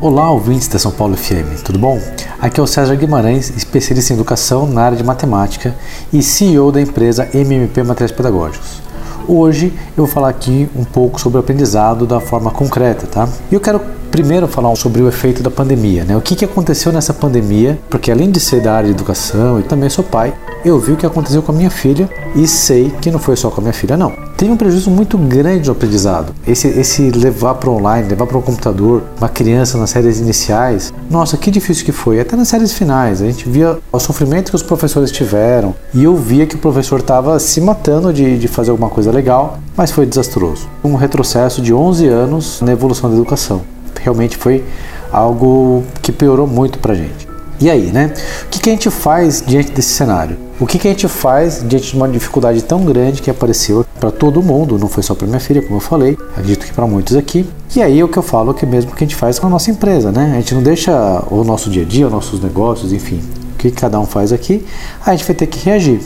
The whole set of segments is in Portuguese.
Olá, ouvintes da São Paulo FM, tudo bom? Aqui é o César Guimarães, especialista em educação na área de matemática e CEO da empresa MMP Materiais Pedagógicos. Hoje eu vou falar aqui um pouco sobre o aprendizado da forma concreta, tá? E eu quero primeiro falar sobre o efeito da pandemia, né? O que, que aconteceu nessa pandemia, porque além de ser da área de educação e também sou pai, eu vi o que aconteceu com a minha filha e sei que não foi só com a minha filha, não. Tem um prejuízo muito grande no aprendizado. Esse, esse levar para online, levar para o computador uma criança nas séries iniciais, nossa, que difícil que foi. Até nas séries finais, a gente via o sofrimento que os professores tiveram e eu via que o professor estava se matando de, de fazer alguma coisa legal, mas foi desastroso. Um retrocesso de 11 anos na evolução da educação realmente foi algo que piorou muito para gente. E aí, né? O que, que, a gente faz diante desse cenário? O que, que a gente faz diante de uma dificuldade tão grande que apareceu para todo mundo, não foi só para minha filha, como eu falei, acredito que para muitos aqui. E aí o que eu falo que é mesmo que a gente faz com a nossa empresa, né? A gente não deixa o nosso dia a dia, os nossos negócios, enfim, o que cada um faz aqui, a gente vai ter que reagir.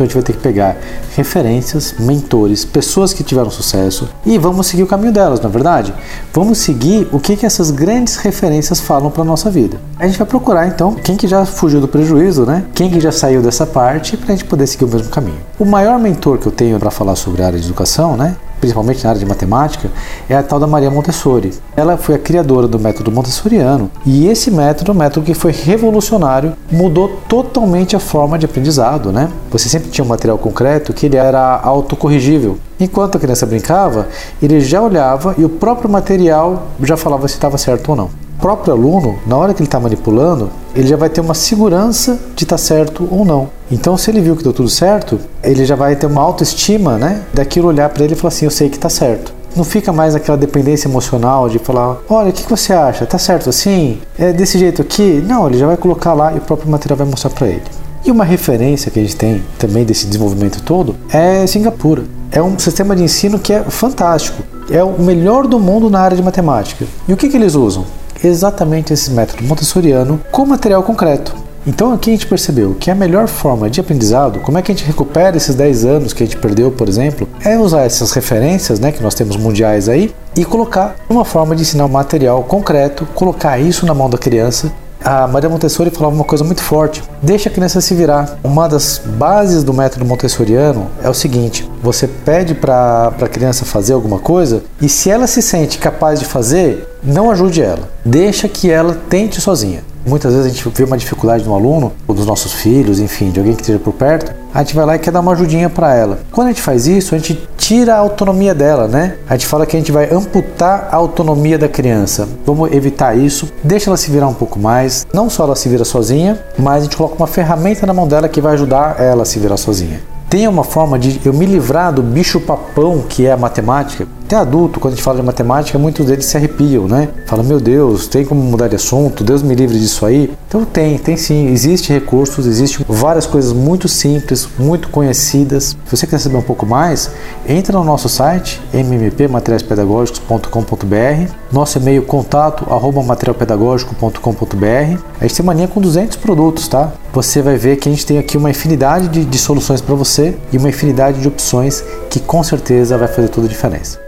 Então a gente vai ter que pegar referências, mentores, pessoas que tiveram sucesso e vamos seguir o caminho delas, na é verdade? Vamos seguir o que, que essas grandes referências falam para nossa vida. A gente vai procurar então quem que já fugiu do prejuízo, né? Quem que já saiu dessa parte para a gente poder seguir o mesmo caminho. O maior mentor que eu tenho para falar sobre a área de educação, né? Principalmente na área de matemática, é a tal da Maria Montessori. Ela foi a criadora do método montessoriano e esse método um método que foi revolucionário, mudou totalmente a forma de aprendizado, né? Você sempre tinha um material concreto que ele era autocorrigível. Enquanto a criança brincava, ele já olhava e o próprio material já falava se estava certo ou não próprio aluno, na hora que ele está manipulando, ele já vai ter uma segurança de estar tá certo ou não. Então, se ele viu que deu tudo certo, ele já vai ter uma autoestima, né? Daquilo olhar para ele e falar assim: eu sei que está certo. Não fica mais aquela dependência emocional de falar: olha, o que, que você acha? Tá certo assim? É desse jeito aqui? Não, ele já vai colocar lá e o próprio material vai mostrar para ele. E uma referência que a gente tem também desse desenvolvimento todo é Singapura. É um sistema de ensino que é fantástico. É o melhor do mundo na área de matemática. E o que, que eles usam? Exatamente esse método montessoriano com material concreto. Então aqui a gente percebeu que a melhor forma de aprendizado, como é que a gente recupera esses 10 anos que a gente perdeu, por exemplo, é usar essas referências, né, que nós temos mundiais aí, e colocar uma forma de ensinar um material concreto, colocar isso na mão da criança a Maria Montessori falava uma coisa muito forte: deixa a criança se virar. Uma das bases do método montessoriano é o seguinte: você pede para a criança fazer alguma coisa e se ela se sente capaz de fazer, não ajude ela. Deixa que ela tente sozinha. Muitas vezes a gente vê uma dificuldade no aluno, ou dos nossos filhos, enfim, de alguém que esteja por perto, a gente vai lá e quer dar uma ajudinha para ela. Quando a gente faz isso, a gente tira a autonomia dela, né? A gente fala que a gente vai amputar a autonomia da criança. Vamos evitar isso, deixa ela se virar um pouco mais. Não só ela se vira sozinha, mas a gente coloca uma ferramenta na mão dela que vai ajudar ela a se virar sozinha. Tem uma forma de eu me livrar do bicho papão que é a matemática até adulto, quando a gente fala de matemática, muitos deles se arrepiam, né? Fala, meu Deus, tem como mudar de assunto? Deus me livre disso aí. Então tem, tem sim. Existe recursos, existe várias coisas muito simples, muito conhecidas. Se você quer saber um pouco mais, entra no nosso site mmpmateriaispedagógicos.com.br, nosso e-mail contato arroba materialpedagógico.com.br. A gente tem mania com 200 produtos, tá? Você vai ver que a gente tem aqui uma infinidade de, de soluções para você e uma infinidade de opções que com certeza vai fazer toda a diferença.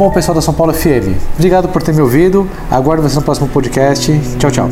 Bom, pessoal da São Paulo FM, obrigado por ter me ouvido. Aguardo você no próximo podcast. Tchau, tchau.